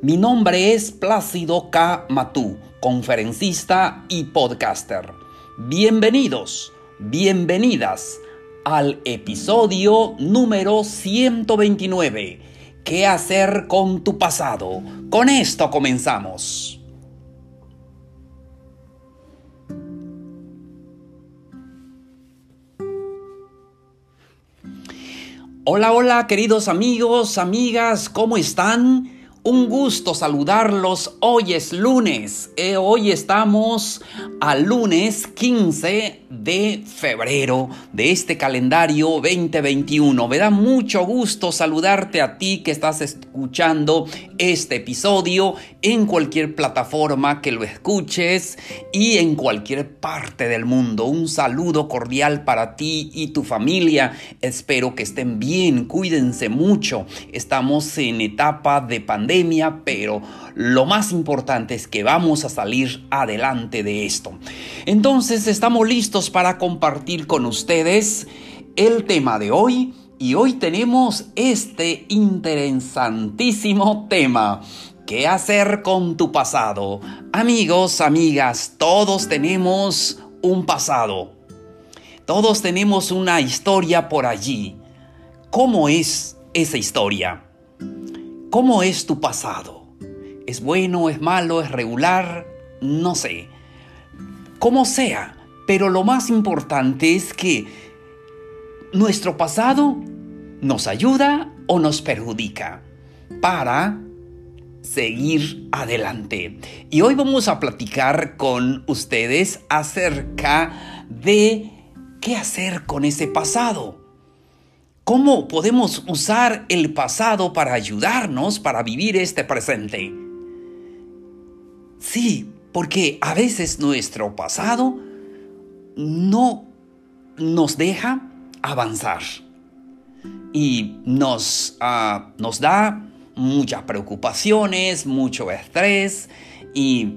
mi nombre es Plácido K. Matú, conferencista y podcaster. Bienvenidos, bienvenidas al episodio número 129. ¿Qué hacer con tu pasado? Con esto comenzamos. Hola, hola queridos amigos, amigas, ¿cómo están? Un gusto saludarlos. Hoy es lunes. Eh, hoy estamos al lunes 15 de febrero de este calendario 2021. Me da mucho gusto saludarte a ti que estás escuchando este episodio en cualquier plataforma que lo escuches y en cualquier parte del mundo. Un saludo cordial para ti y tu familia. Espero que estén bien. Cuídense mucho. Estamos en etapa de pandemia pero lo más importante es que vamos a salir adelante de esto. Entonces estamos listos para compartir con ustedes el tema de hoy y hoy tenemos este interesantísimo tema. ¿Qué hacer con tu pasado? Amigos, amigas, todos tenemos un pasado. Todos tenemos una historia por allí. ¿Cómo es esa historia? ¿Cómo es tu pasado? ¿Es bueno, es malo, es regular? No sé. Como sea, pero lo más importante es que nuestro pasado nos ayuda o nos perjudica para seguir adelante. Y hoy vamos a platicar con ustedes acerca de qué hacer con ese pasado. ¿Cómo podemos usar el pasado para ayudarnos para vivir este presente? Sí, porque a veces nuestro pasado no nos deja avanzar y nos, uh, nos da muchas preocupaciones, mucho estrés y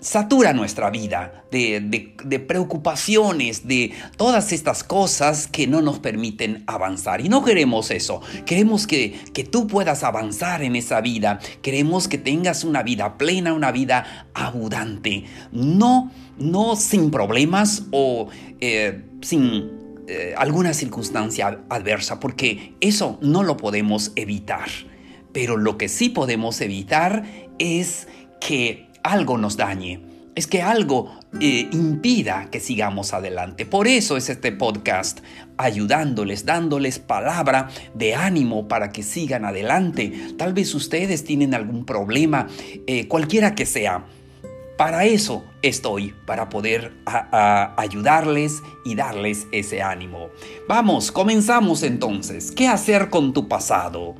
satura nuestra vida de, preocupaciones, de todas estas cosas que no nos permiten avanzar. Y no queremos eso. Queremos que, que tú puedas avanzar en esa vida. Queremos que tengas una vida plena, una vida abundante. No, no sin problemas o eh, sin eh, alguna circunstancia adversa, porque eso no lo podemos evitar. Pero lo que sí podemos evitar es que algo nos dañe, es que algo eh, impida que sigamos adelante. Por eso es este podcast, ayudándoles, dándoles palabra de ánimo para que sigan adelante. Tal vez ustedes tienen algún problema, eh, cualquiera que sea. Para eso estoy, para poder ayudarles y darles ese ánimo. Vamos, comenzamos entonces. ¿Qué hacer con tu pasado?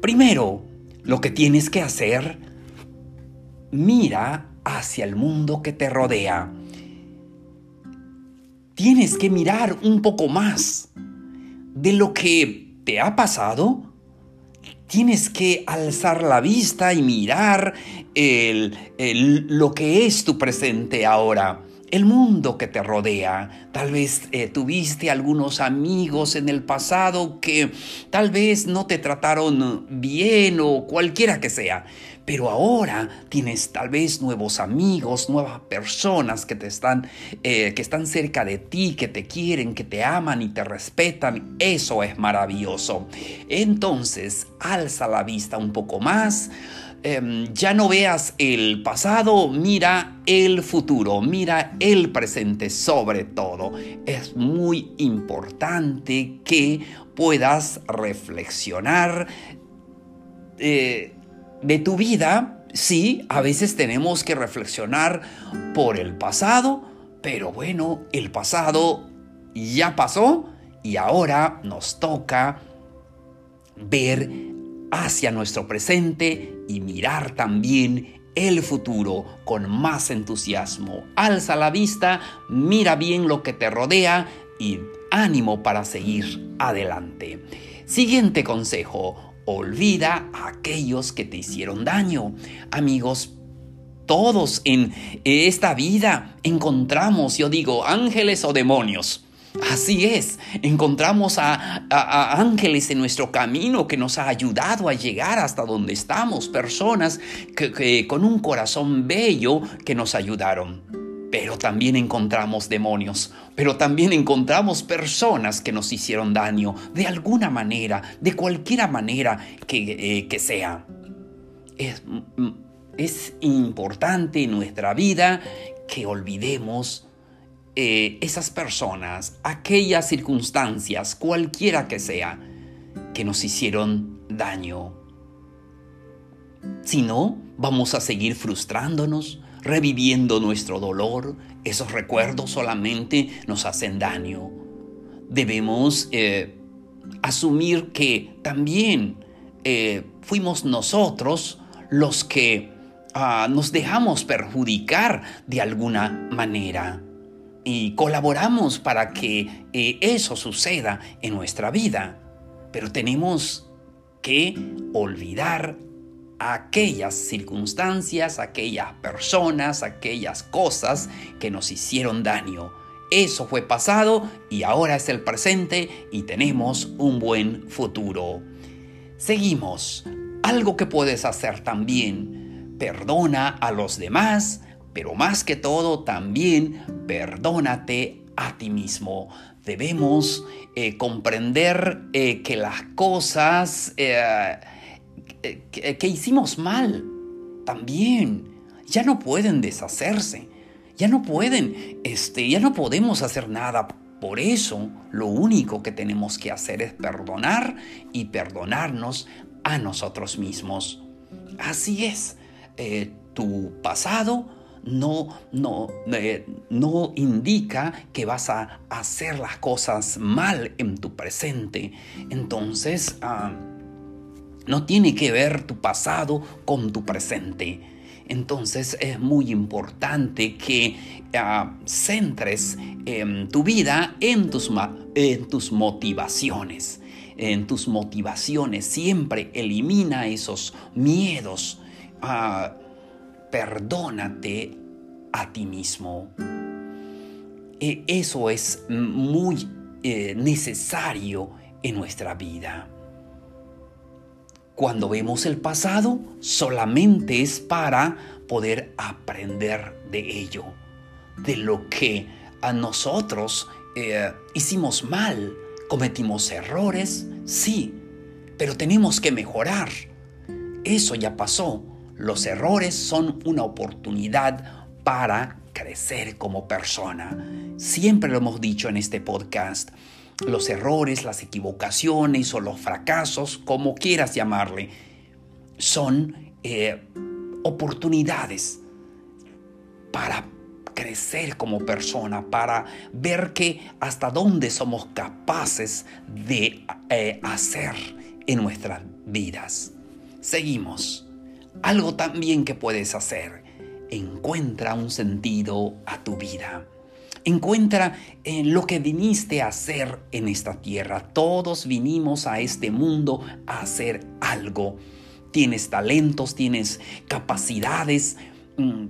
Primero, lo que tienes que hacer mira hacia el mundo que te rodea. Tienes que mirar un poco más de lo que te ha pasado. Tienes que alzar la vista y mirar lo que es tu presente ahora el mundo que te rodea. Tal vez eh, tuviste algunos amigos en el pasado que tal vez no te trataron bien o cualquiera que sea. Pero ahora tienes tal vez nuevos amigos, nuevas personas que te están, eh, que están cerca de ti, que te quieren, que te aman y te respetan. Eso es maravilloso. Entonces, alza la vista un poco más. Em, ya no veas el pasado, mira el futuro, mira el presente sobre todo. Es muy importante que puedas reflexionar eh, de tu vida. Sí, a veces tenemos que reflexionar por el pasado, pero bueno, el pasado ya pasó y ahora nos toca ver hacia nuestro presente y mirar también el futuro con más entusiasmo. Alza la vista, mira bien lo que te rodea y ánimo para seguir adelante. Siguiente consejo, olvida a aquellos que te hicieron daño. Amigos, todos en esta vida encontramos, yo digo, ángeles o demonios. Así es, encontramos a, ángeles en nuestro camino que nos ha ayudado a llegar hasta donde estamos, personas que, con un corazón bello que nos ayudaron. Pero también encontramos demonios, pero también encontramos personas que nos hicieron daño de alguna manera, de cualquier manera que, eh, que sea. Es, mm, es importante en nuestra vida que olvidemos eh, esas personas, aquellas circunstancias, cualquiera que sea, que nos hicieron daño. Si no, vamos a seguir frustrándonos, reviviendo nuestro dolor. Esos recuerdos solamente nos hacen daño. Debemos eh, asumir que también eh, fuimos nosotros los que ah, nos dejamos perjudicar de alguna manera y colaboramos para que eh, eso suceda en nuestra vida. Pero tenemos que olvidar aquellas circunstancias, aquellas personas, aquellas cosas que nos hicieron daño. Eso fue pasado y ahora es el presente y tenemos un buen futuro. Seguimos. Algo que puedes hacer también. Perdona a los demás pero más que todo también perdónate a ti mismo. Debemos eh, comprender eh, que las cosas eh, que, hicimos mal también ya no pueden deshacerse. Ya no pueden, este, ya no podemos hacer nada por eso, lo único que tenemos que hacer es perdonar y perdonarnos a nosotros mismos. Así es, tu pasado no, no, eh, no indica que vas a hacer las cosas mal en tu presente. Entonces, ah, no tiene que ver tu pasado con tu presente. Entonces es muy importante que ah, centres em, tu vida en tus, en tus motivaciones. En tus motivaciones siempre elimina esos miedos. Ah, perdónate a ti mismo. E, eso es muy eh, necesario en nuestra vida. Cuando vemos el pasado, solamente es para poder aprender de ello, de lo que a nosotros eh, hicimos mal, cometimos errores, sí, pero tenemos que mejorar. Eso ya pasó. Los errores son una oportunidad para crecer como persona. Siempre lo hemos dicho en este podcast. Los errores, las equivocaciones o los fracasos, como quieras llamarle, son eh, oportunidades para crecer como persona, para ver que hasta dónde somos capaces de eh, hacer en nuestras vidas. Seguimos. Algo también que puedes hacer. Encuentra un sentido a tu vida. Encuentra en lo que viniste a hacer en esta tierra. Todos vinimos a este mundo a hacer algo. Tienes talentos, tienes capacidades. Mm,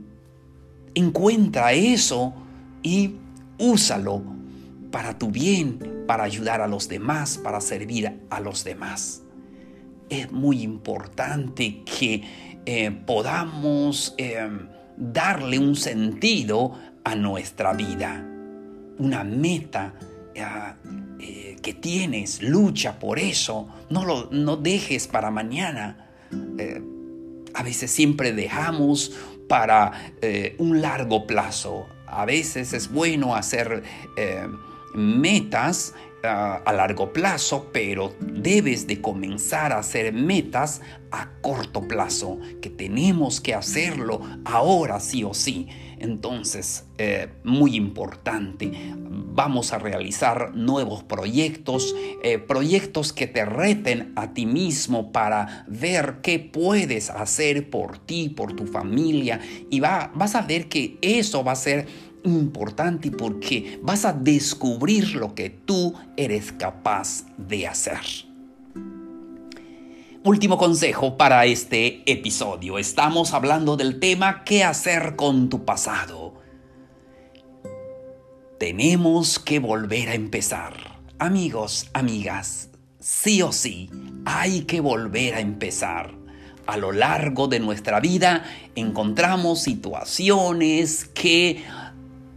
encuentra eso y úsalo para tu bien, para ayudar a los demás, para servir a los demás. Es muy importante que eh, podamos eh, darle un sentido a nuestra vida, una meta eh, que tienes, lucha por eso, no lo no dejes para mañana. a veces siempre dejamos para un largo plazo. A veces es bueno hacer metas a largo plazo, pero debes de comenzar a hacer metas a corto plazo, que tenemos que hacerlo ahora sí o sí. Entonces, eh, muy importante, vamos a realizar nuevos proyectos, eh, proyectos que te reten a ti mismo para ver qué puedes hacer por ti, por tu familia, y va, vas a ver que eso va a ser importante porque vas a descubrir lo que tú eres capaz de hacer. Último consejo para este episodio. Estamos hablando del tema ¿qué hacer con tu pasado? Tenemos que volver a empezar. Amigos, amigas, sí o sí, hay que volver a empezar. A lo largo de nuestra vida encontramos situaciones que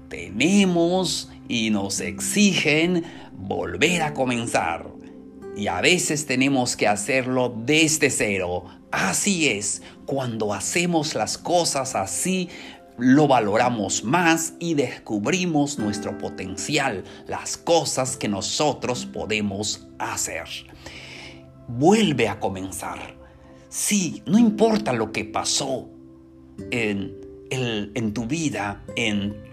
tenemos y nos exigen volver a comenzar. Y a veces tenemos que hacerlo desde cero. Así es, cuando hacemos las cosas así, lo valoramos más y descubrimos nuestro potencial, las cosas que nosotros podemos hacer. Vuelve a comenzar. Sí, no importa lo que pasó en, en tu vida, en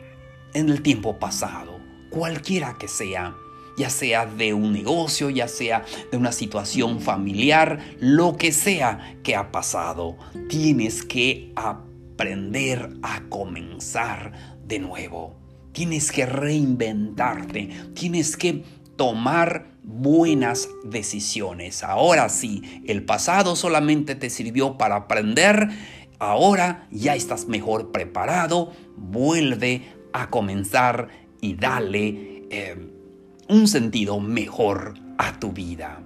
en el tiempo pasado, cualquiera que sea, ya sea de un negocio, ya sea de una situación familiar, lo que sea que ha pasado, tienes que aprender a comenzar de nuevo. Tienes que reinventarte, tienes que tomar buenas decisiones. Ahora sí, el pasado solamente te sirvió para aprender, ahora ya estás mejor preparado, vuelve a comenzar y darle eh, un sentido mejor a tu vida.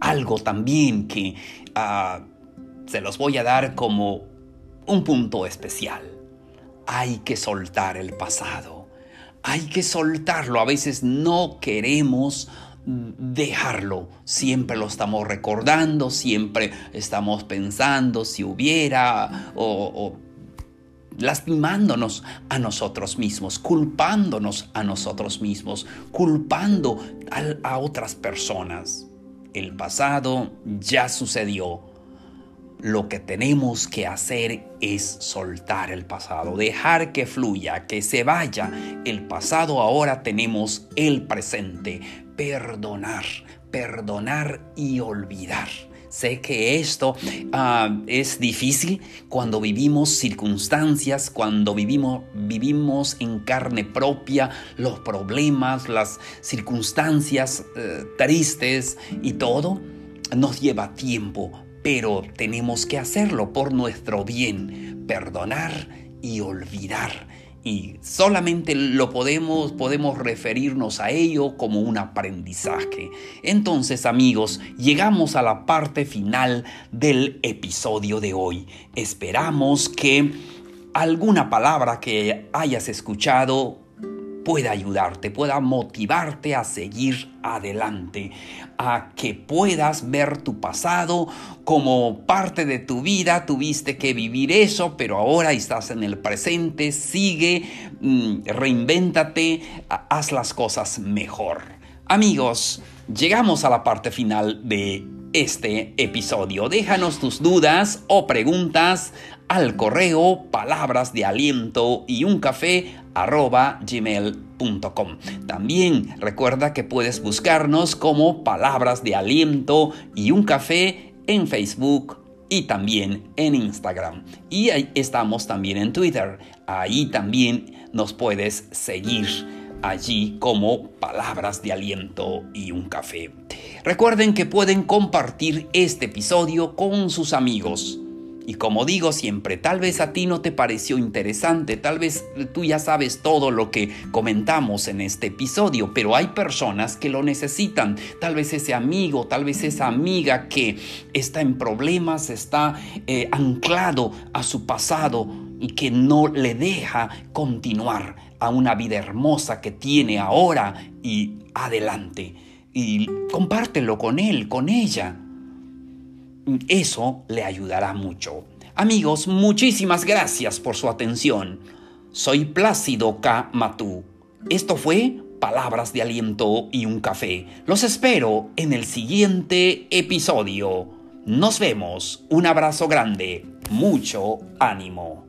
Algo también que ah, se los voy a dar como un punto especial. Hay que soltar el pasado. Hay que soltarlo. A veces no queremos dejarlo. Siempre lo estamos recordando, siempre estamos pensando si hubiera o lastimándonos a nosotros mismos, culpándonos a nosotros mismos, culpando a, otras personas. El pasado ya sucedió. Lo que tenemos que hacer es soltar el pasado, dejar que fluya, que se vaya. El pasado ahora tenemos el presente. Perdonar, perdonar y olvidar. Sé que esto ah, es difícil cuando vivimos circunstancias, cuando vivimos, vivimos en carne propia los problemas, las circunstancias eh, tristes y todo. Nos lleva tiempo, pero tenemos que hacerlo por nuestro bien, perdonar y olvidar y solamente lo podemos, podemos referirnos a ello como un aprendizaje. Entonces amigos, llegamos a la parte final del episodio de hoy. Esperamos que alguna palabra que hayas escuchado pueda ayudarte, pueda motivarte a seguir adelante, a que puedas ver tu pasado como parte de tu vida, tuviste que vivir eso, pero ahora estás en el presente, sigue, mm, reinvéntate, haz las cosas mejor. Amigos, llegamos a la parte final de este episodio. Déjanos tus dudas o preguntas al correo palabras de aliento y un café. También recuerda que puedes buscarnos como palabras de aliento y un café en Facebook y también en Instagram. Y ahí estamos también en Twitter. Ahí también nos puedes seguir allí como palabras de aliento y un café. Recuerden que pueden compartir este episodio con sus amigos y como digo siempre, tal vez a ti no te pareció interesante, tal vez tú ya sabes todo lo que comentamos en este episodio, pero hay personas que lo necesitan. Tal vez ese amigo, tal vez esa amiga que está en problemas, está eh, anclado a su pasado y que no le deja continuar a una vida hermosa que tiene ahora y adelante. Y compártelo con él, con ella eso le ayudará mucho. Amigos, muchísimas gracias por su atención. Soy Plácido K. Matú. Esto fue Palabras de Aliento y un Café. Los espero en el siguiente episodio. Nos vemos. Un abrazo grande. Mucho ánimo.